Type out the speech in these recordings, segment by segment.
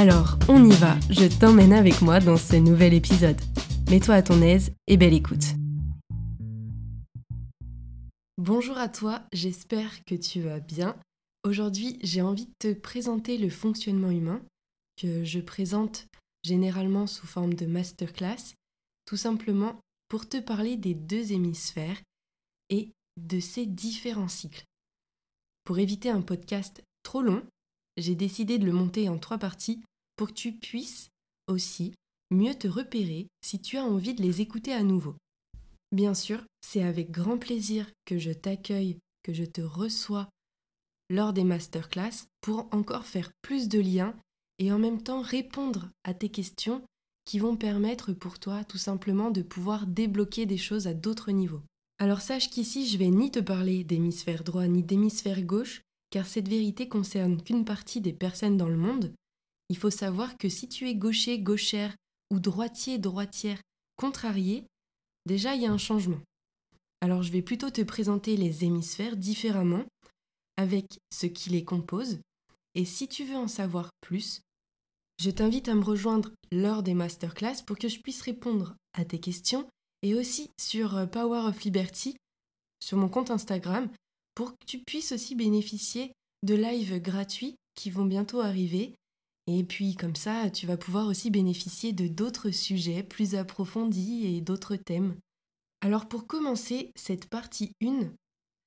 Alors, on y va, je t'emmène avec moi dans ce nouvel épisode. Mets-toi à ton aise et belle écoute. Bonjour à toi, j'espère que tu vas bien. Aujourd'hui, j'ai envie de te présenter le fonctionnement humain que je présente généralement sous forme de masterclass, tout simplement pour te parler des deux hémisphères et de ces différents cycles. Pour éviter un podcast trop long, j'ai décidé de le monter en trois parties pour que tu puisses aussi mieux te repérer si tu as envie de les écouter à nouveau. Bien sûr, c'est avec grand plaisir que je t'accueille, que je te reçois lors des masterclass pour encore faire plus de liens et en même temps répondre à tes questions qui vont permettre pour toi tout simplement de pouvoir débloquer des choses à d'autres niveaux. Alors sache qu'ici je vais ni te parler d'hémisphère droit ni d'hémisphère gauche, car cette vérité concerne qu'une partie des personnes dans le monde. Il faut savoir que si tu es gaucher, gauchère ou droitier, droitière, contrarié, déjà il y a un changement. Alors je vais plutôt te présenter les hémisphères différemment, avec ce qui les compose, et si tu veux en savoir plus, je t'invite à me rejoindre lors des masterclass pour que je puisse répondre à tes questions et aussi sur euh, Power of Liberty, sur mon compte Instagram, pour que tu puisses aussi bénéficier de lives gratuits qui vont bientôt arriver. Et puis comme ça, tu vas pouvoir aussi bénéficier de d'autres sujets plus approfondis et d'autres thèmes. Alors pour commencer cette partie 1,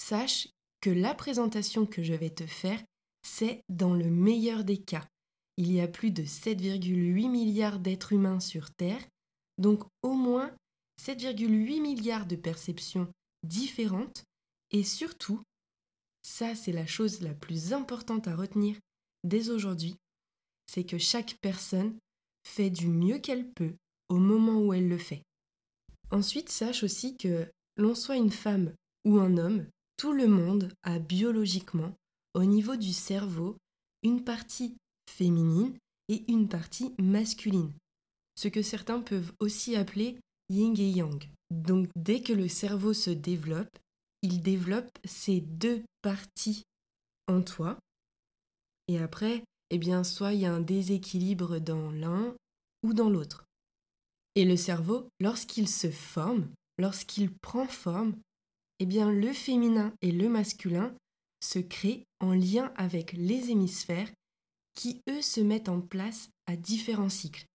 sache que la présentation que je vais te faire, c'est dans le meilleur des cas il y a plus de 7,8 milliards d'êtres humains sur Terre, donc au moins 7,8 milliards de perceptions différentes, et surtout, ça c'est la chose la plus importante à retenir dès aujourd'hui, c'est que chaque personne fait du mieux qu'elle peut au moment où elle le fait. Ensuite, sache aussi que l'on soit une femme ou un homme, tout le monde a biologiquement, au niveau du cerveau, une partie féminine et une partie masculine, ce que certains peuvent aussi appeler yin et yang. Donc dès que le cerveau se développe, il développe ces deux parties en toi. Et après, eh bien, soit il y a un déséquilibre dans l'un ou dans l'autre. Et le cerveau, lorsqu'il se forme, lorsqu'il prend forme, eh bien, le féminin et le masculin se créent en lien avec les hémisphères qui, eux, se mettent en place à différents cycles.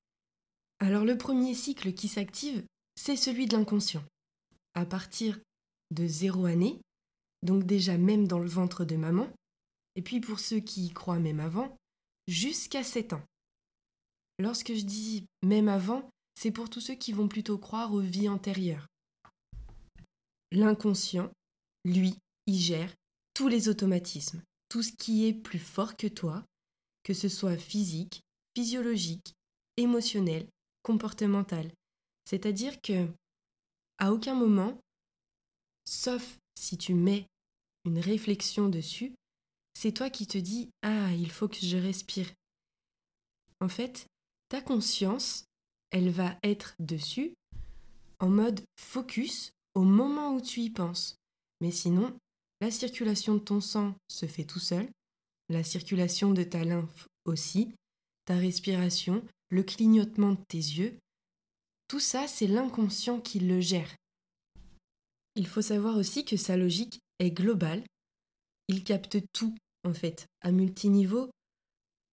Alors le premier cycle qui s'active, c'est celui de l'inconscient. À partir de zéro année, donc déjà même dans le ventre de maman, et puis pour ceux qui y croient même avant, jusqu'à 7 ans. Lorsque je dis même avant, c'est pour tous ceux qui vont plutôt croire aux vies antérieures. L'inconscient, lui, y gère tous les automatismes, tout ce qui est plus fort que toi, que ce soit physique, physiologique, émotionnel, comportemental. C'est-à-dire que, à aucun moment, sauf si tu mets une réflexion dessus, c'est toi qui te dis Ah, il faut que je respire. En fait, ta conscience, elle va être dessus en mode focus au moment où tu y penses. Mais sinon, la circulation de ton sang se fait tout seul, la circulation de ta lymphe aussi, ta respiration, le clignotement de tes yeux, tout ça, c'est l'inconscient qui le gère. Il faut savoir aussi que sa logique est globale. Il capte tout, en fait, à multiniveau,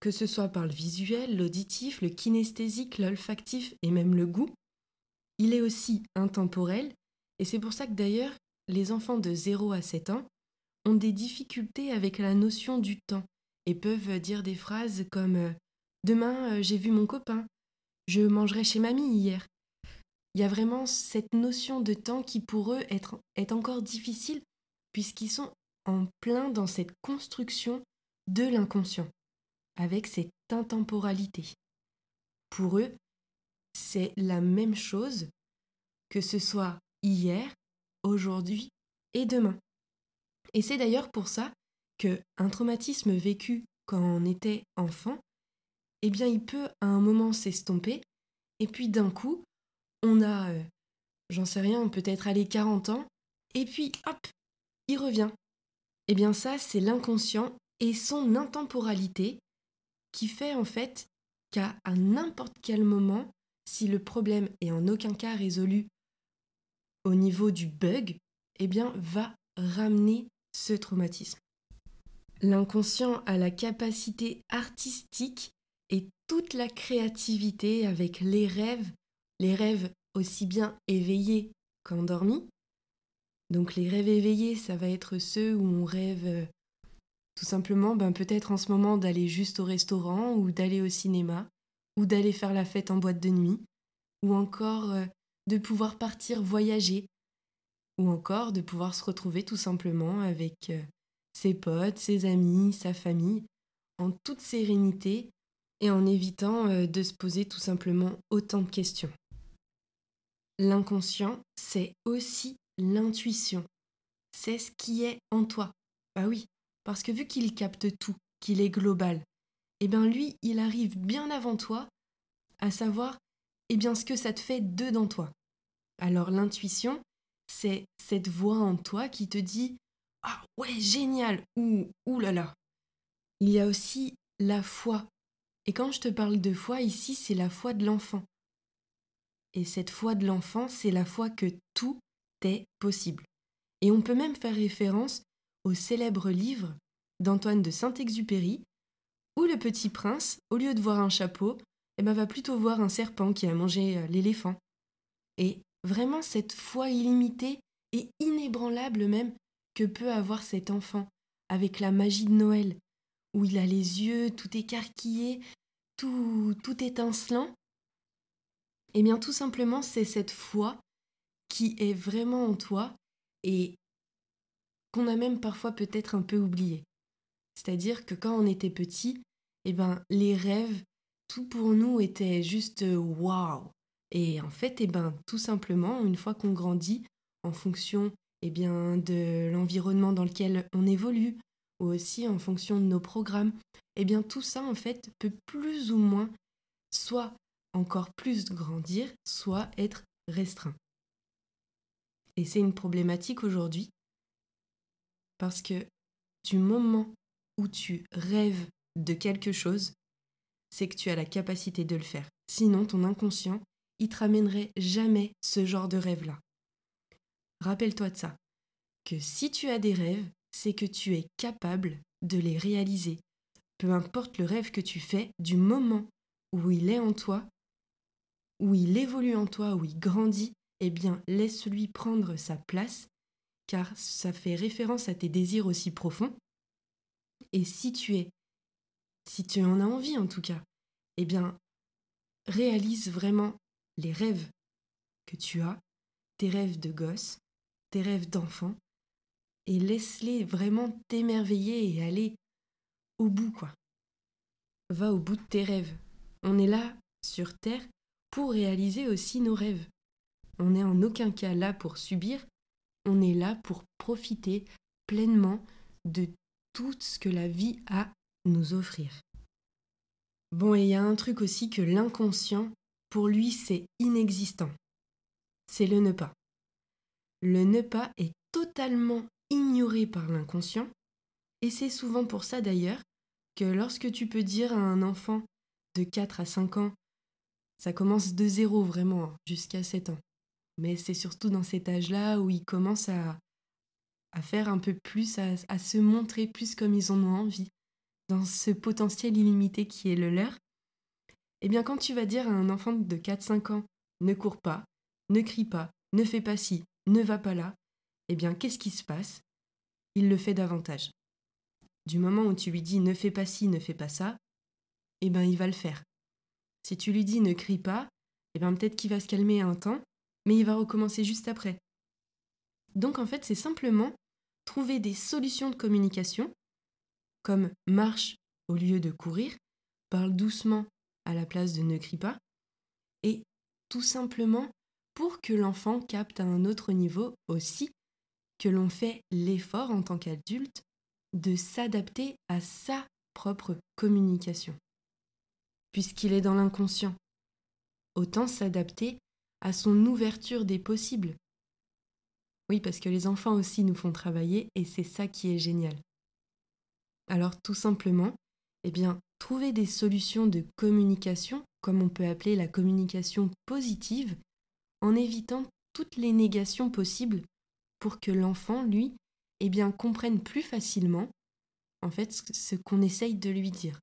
que ce soit par le visuel, l'auditif, le kinesthésique, l'olfactif et même le goût. Il est aussi intemporel, et c'est pour ça que d'ailleurs, les enfants de 0 à 7 ans ont des difficultés avec la notion du temps et peuvent dire des phrases comme euh, Demain, euh, j'ai vu mon copain, je mangerai chez mamie hier. Il y a vraiment cette notion de temps qui pour eux est, encore difficile puisqu'ils sont en plein dans cette construction de l'inconscient, avec cette intemporalité. Pour eux, c'est la même chose que ce soit hier, aujourd'hui et demain. Et c'est d'ailleurs pour ça que un traumatisme vécu quand on était enfant, eh bien il peut à un moment s'estomper et puis d'un coup, on a euh, j'en sais rien, peut-être aller 40 ans et puis hop, il revient. Eh bien ça, c'est l'inconscient et son intemporalité qui fait en fait qu'à n'importe quel moment, si le problème est en aucun cas résolu au niveau du bug, eh bien va ramener ce traumatisme. L'inconscient a la capacité artistique et toute la créativité avec les rêves, les rêves aussi bien éveillés qu'endormis. Donc les rêves éveillés, ça va être ceux où on rêve euh, tout simplement ben, peut-être en ce moment d'aller juste au restaurant ou d'aller au cinéma ou d'aller faire la fête en boîte de nuit ou encore euh, de pouvoir partir voyager ou encore de pouvoir se retrouver tout simplement avec euh, ses potes, ses amis, sa famille, en toute sérénité et en évitant de se poser tout simplement autant de questions. L'inconscient, c'est aussi l'intuition. C'est ce qui est en toi. Bah oui, parce que vu qu'il capte tout, qu'il est global, eh bien lui, il arrive bien avant toi à savoir eh bien ce que ça te fait de dans toi. Alors l'intuition, c'est cette voix en toi qui te dit Ah ouais, génial ou Ouh là là. Il y a aussi la foi. Et quand je te parle de foi ici, c'est la foi de l'enfant. Et cette foi de l'enfant, c'est la foi que tout est possible. Et on peut même faire référence au célèbre livre d'Antoine de Saint-Exupéry, où le petit prince, au lieu de voir un chapeau, eh ben, va plutôt voir un serpent qui a mangé euh, l'éléphant. Et vraiment cette foi illimitée et inébranlable même que peut avoir cet enfant avec la magie de Noël, où il a les yeux tout écarquillés, tout, tout étincelant. Eh bien tout simplement c'est cette foi qui est vraiment en toi et qu'on a même parfois peut-être un peu oublié. C'est-à-dire que quand on était petit, eh ben les rêves, tout pour nous était juste waouh. Et en fait, eh ben, tout simplement, une fois qu'on grandit, en fonction eh bien, de l'environnement dans lequel on évolue, ou aussi en fonction de nos programmes, eh bien, tout ça, en fait, peut plus ou moins soit encore plus grandir, soit être restreint. Et c'est une problématique aujourd'hui, parce que du moment où tu rêves de quelque chose, c'est que tu as la capacité de le faire. Sinon, ton inconscient il te ramènerait jamais ce genre de rêve-là. Rappelle-toi de ça, que si tu as des rêves, c'est que tu es capable de les réaliser. Peu importe le rêve que tu fais, du moment où il est en toi, où il évolue en toi, où il grandit, eh bien laisse-lui prendre sa place, car ça fait référence à tes désirs aussi profonds. Et si tu es, si tu en as envie en tout cas, eh bien réalise vraiment les rêves que tu as, tes rêves de gosse, tes rêves d'enfant, et laisse-les vraiment t'émerveiller et aller au bout, quoi. Va au bout de tes rêves. On est là, sur Terre, pour réaliser aussi nos rêves. On n'est en aucun cas là pour subir, on est là pour profiter pleinement de tout ce que la vie a à nous offrir. Bon, et il y a un truc aussi que l'inconscient, pour lui, c'est inexistant. C'est le ne pas. Le ne pas est totalement ignoré par l'inconscient, et c'est souvent pour ça d'ailleurs que lorsque tu peux dire à un enfant de 4 à 5 ans, ça commence de zéro vraiment, hein, jusqu'à 7 ans. Mais c'est surtout dans cet âge-là où ils commencent à, faire un peu plus, à, à se montrer plus comme ils en ont envie, dans ce potentiel illimité qui est le leur. Eh bien, quand tu vas dire à un enfant de 4-5 ans, ne cours pas, ne crie pas, ne fais pas ci, ne va pas là, eh bien, qu'est-ce qui se passe? Il le fait davantage. Du moment où tu lui dis ne fais pas ci, ne fais pas ça, eh bien, il va le faire. Si tu lui dis ne crie pas, eh bien, peut-être qu'il va se calmer un temps, mais il va recommencer juste après. Donc, en fait, c'est simplement trouver des solutions de communication, comme marche au lieu de courir, parle doucement à la place de ne crie pas, et tout simplement pour que l'enfant capte à un autre niveau aussi que l'on fait l'effort en tant qu'adulte de s'adapter à sa propre communication. Puisqu'il est dans l'inconscient, autant s'adapter à son ouverture des possibles. Oui, parce que les enfants aussi nous font travailler et c'est ça qui est génial. Alors tout simplement, eh bien, trouver des solutions de communication, comme on peut appeler la communication positive, en évitant toutes les négations possibles pour que l'enfant, lui, eh bien, comprenne plus facilement, en fait, ce qu'on essaye de lui dire.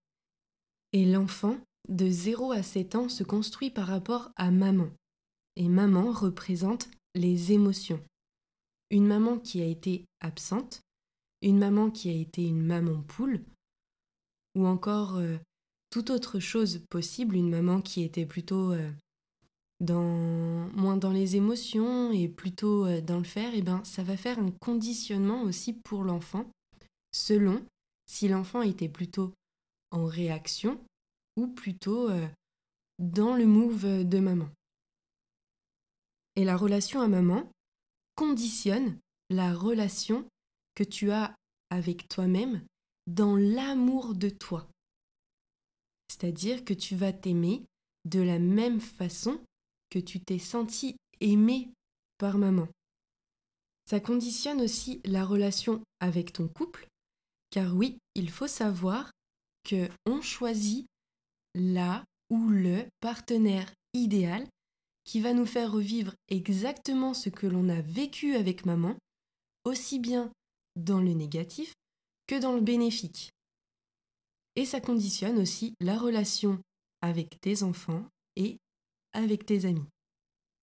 Et l'enfant, de 0 à 7 ans, se construit par rapport à maman. Et maman représente les émotions. Une maman qui a été absente, une maman qui a été une maman poule, ou encore euh, toute autre chose possible, une maman qui était plutôt euh, dans, moins dans les émotions et plutôt euh, dans le faire, et eh ben ça va faire un conditionnement aussi pour l'enfant, selon si l'enfant était plutôt en réaction ou plutôt dans le move de maman. Et la relation à maman conditionne la relation que tu as avec toi-même dans l'amour de toi. C'est-à-dire que tu vas t'aimer de la même façon que tu t'es senti aimé par maman. Ça conditionne aussi la relation avec ton couple, car oui, il faut savoir que on choisit la ou le partenaire idéal qui va nous faire revivre exactement ce que l'on a vécu avec maman, aussi bien dans le négatif que dans le bénéfique. Et ça conditionne aussi la relation avec tes enfants et avec tes amis.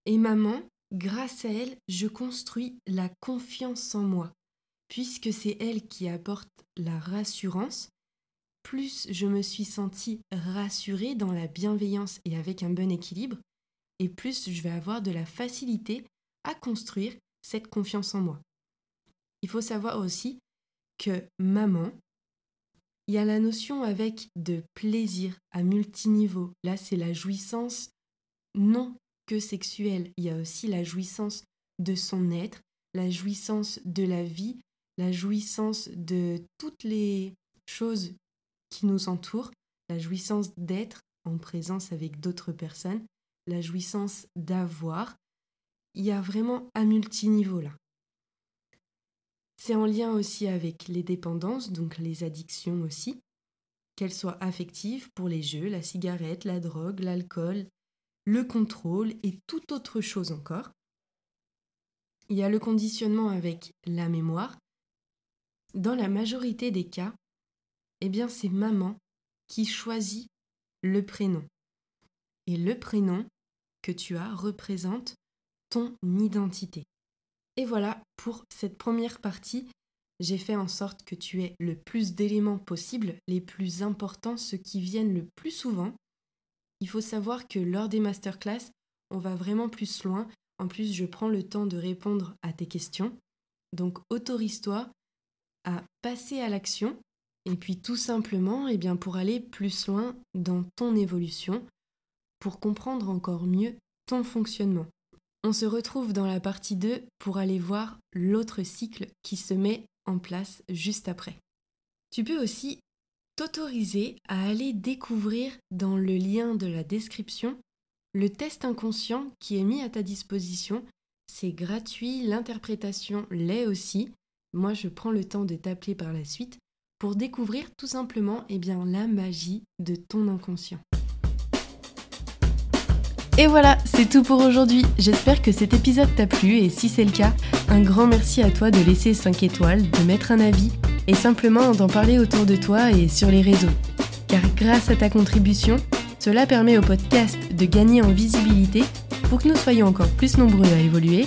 Et maman, grâce à elle, je construis la confiance en moi, puisque c'est elle qui apporte la rassurance. Plus je me suis sentie rassurée dans la bienveillance et avec un bon équilibre, et plus je vais avoir de la facilité à construire cette confiance en moi. Il faut savoir aussi que maman, il y a la notion avec de plaisir à multiniveau. Là, c'est la jouissance non que sexuelle. Il y a aussi la jouissance de son être, la jouissance de la vie, la jouissance de toutes les choses qui nous entourent, la jouissance d'être en présence avec d'autres personnes, la jouissance d'avoir. Il y a vraiment un multiniveau là. C'est en lien aussi avec les dépendances, donc les addictions aussi, qu'elles soient affectives pour les jeux, la cigarette, la drogue, l'alcool, le contrôle et toute autre chose encore. Il y a le conditionnement avec la mémoire. Dans la majorité des cas, eh bien c'est maman qui choisit le prénom. Et le prénom que tu as représente ton identité. Et voilà, pour cette première partie, j'ai fait en sorte que tu aies le plus d'éléments possibles, les plus importants, ceux qui viennent le plus souvent. Il faut savoir que lors des masterclass, on va vraiment plus loin. En plus, je prends le temps de répondre à tes questions. Donc, autorise-toi à passer à l'action et puis tout simplement, eh bien, pour aller plus loin dans ton évolution, pour comprendre encore mieux ton fonctionnement. On se retrouve dans la partie 2 pour aller voir l'autre cycle qui se met en place juste après. Tu peux aussi t'autoriser à aller découvrir dans le lien de la description le test inconscient qui est mis à ta disposition. C'est gratuit, l'interprétation l'est aussi. Moi, je prends le temps de t'appeler par la suite pour découvrir tout simplement eh bien, la magie de ton inconscient. Et voilà, c'est tout pour aujourd'hui. J'espère que cet épisode t'a plu et si c'est le cas, un grand merci à toi de laisser 5 étoiles, de mettre un avis et simplement d'en parler autour de toi et sur les réseaux. Car grâce à ta contribution, cela permet au podcast de gagner en visibilité pour que nous soyons encore plus nombreux à évoluer.